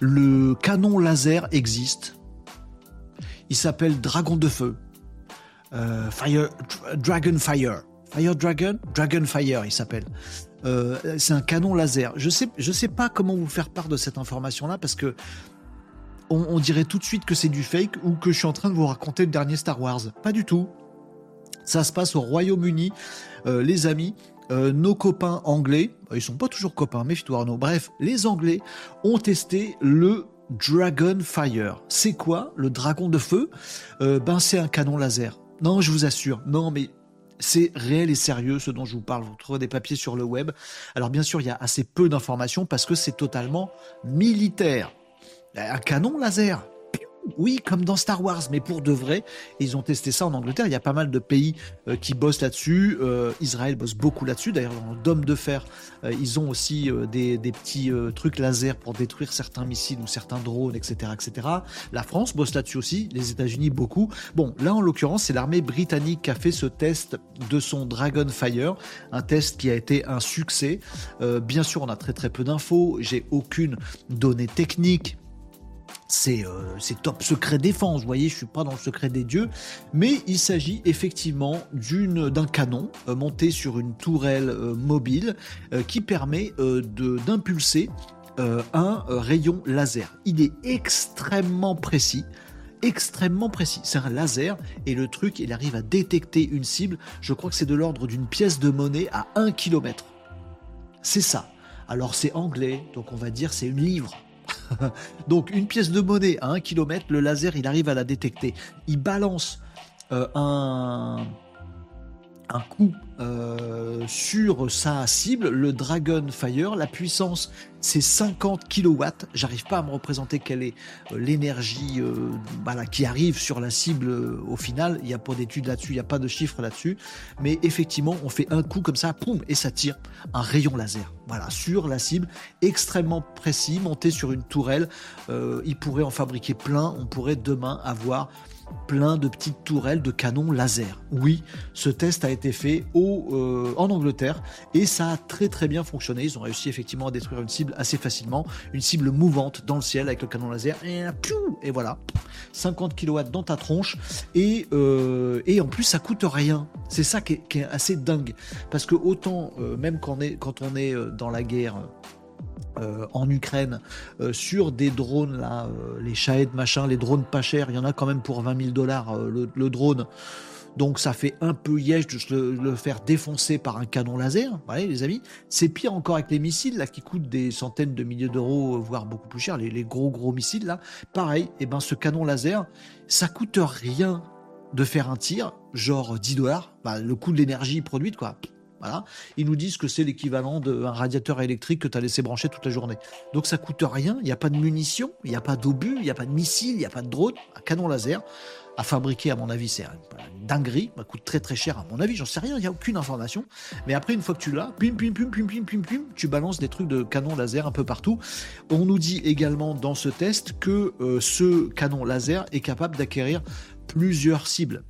Le canon laser existe. Il s'appelle Dragon de Feu. Euh, Fire, Dragon Fire. Fire Dragon? Dragon Fire, il s'appelle. Euh, c'est un canon laser. Je sais, je sais pas comment vous faire part de cette information-là parce que on, dirait tout de suite que c'est du fake ou que je suis en train de vous raconter le dernier Star Wars. Pas du tout. Ça se passe au Royaume-Uni, euh, les amis. Euh, nos copains anglais, ils sont pas toujours copains, méfie-toi Arnaud. Bref, les Anglais ont testé le Dragon Fire. C'est quoi le dragon de feu? Ben c'est un canon laser. Non, je vous assure. Non, mais c'est réel et sérieux ce dont je vous parle. Vous trouvez des papiers sur le web. Alors bien sûr, il y a assez peu d'informations parce que c'est totalement militaire. Un canon laser oui, comme dans Star Wars, mais pour de vrai. ils ont testé ça en Angleterre. Il y a pas mal de pays euh, qui bossent là-dessus. Euh, Israël bosse beaucoup là-dessus. D'ailleurs, dans le Dôme de Fer, euh, ils ont aussi des, petits trucs laser pour détruire certains missiles ou certains drones, etc., etc. La France bosse là-dessus aussi. Les États-Unis beaucoup. Bon, là en l'occurrence, c'est l'armée britannique qui a fait ce test de son Dragonfire, un test qui a été un succès. bien sûr, on a très très peu d'infos. J'ai aucune donnée technique euh, c'est top secret défense, vous voyez, je suis pas dans le secret des dieux, mais il s'agit effectivement d'un canon euh, monté sur une tourelle euh, mobile qui permet d'impulser un rayon laser. Il est extrêmement précis extrêmement précis. C'est un laser et le truc, il arrive à détecter une cible. Je crois que c'est de l'ordre d'une pièce de monnaie à 1 km. C'est ça. Alors c'est anglais, donc on va dire c'est une livre. Donc une pièce de monnaie à 1 km, le laser il arrive à la détecter. Il balance euh, un, un coup euh, sur sa cible, le Dragon Fire. La puissance, c'est 50 kW. J'arrive pas à me représenter quelle est euh, l'énergie euh, qui arrive sur la cible au final. Il n'y a pas d'études là-dessus, il n'y a pas de chiffres là-dessus. Mais effectivement, on fait un coup comme ça, poum, et ça tire un rayon laser. Voilà, sur la cible, extrêmement précis, monté sur une tourelle. il pourrait en fabriquer plein. On pourrait demain avoir plein de petites tourelles de canons laser. Oui, ce test a été fait euh, en Angleterre et ça a très très bien fonctionné. Ils ont réussi effectivement à détruire une cible assez facilement, une cible mouvante dans le ciel avec le canon laser. Et, voilà, 50 kW dans ta tronche et, euh, et en plus ça coûte rien. C'est ça qui est, assez dingue parce que autant euh, même quand on est dans la guerre euh, en Ukraine euh, sur des drones là, euh, les Shahed machin, les drones pas chers, il y en a quand même pour 20 000 dollars le, drone. Donc ça fait un peu yèche de le, faire défoncer par un canon laser, voyez les amis. C'est pire encore avec les missiles là qui coûtent des centaines de milliers d'euros, voire beaucoup plus cher, les, gros gros missiles là. Pareil, eh ben ce canon laser, ça coûte rien de faire un tir, genre 10 dollars, bah, le coût de l'énergie produite quoi. Voilà. Ils nous disent que c'est l'équivalent d'un radiateur électrique que tu as laissé brancher toute la journée. Donc ça coûte rien, il n'y a pas de munitions, il n'y a pas d'obus, il n'y a pas de missiles, il n'y a pas de drone, un canon laser à fabriquer, à mon avis, c'est une dinguerie, ça coûte très très cher, à mon avis, j'en sais rien, il n'y a aucune information. Mais après, une fois que tu l'as, pim, pim, pim, pim, pim, pim, pim, tu balances des trucs de canon laser un peu partout. On nous dit également dans ce test que euh, ce canon laser est capable d'acquérir plusieurs cibles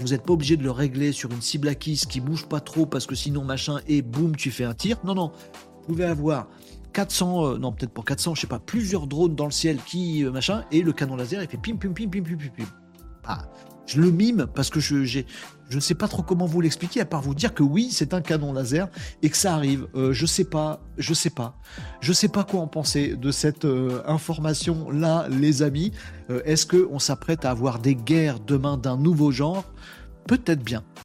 vous n'êtes pas obligé de le régler sur une cible acquise qui bouge pas trop parce que sinon machin et boum tu fais un tir. Non non, vous pouvez avoir 400, euh, non peut-être pas 400, je sais pas, plusieurs drones dans le ciel qui euh, machin et le canon laser il fait pim pim pim pim pim pim pim. Ah, je le mime parce que je, je ne sais pas trop comment vous l'expliquer, à part vous dire que oui, c'est un canon laser et que ça arrive. Euh, je sais pas, je sais pas. Je sais pas quoi en penser de cette euh, information-là, les amis. Euh, est-ce qu'on s'apprête à avoir des guerres demain d'un nouveau genre? Peut-être bien.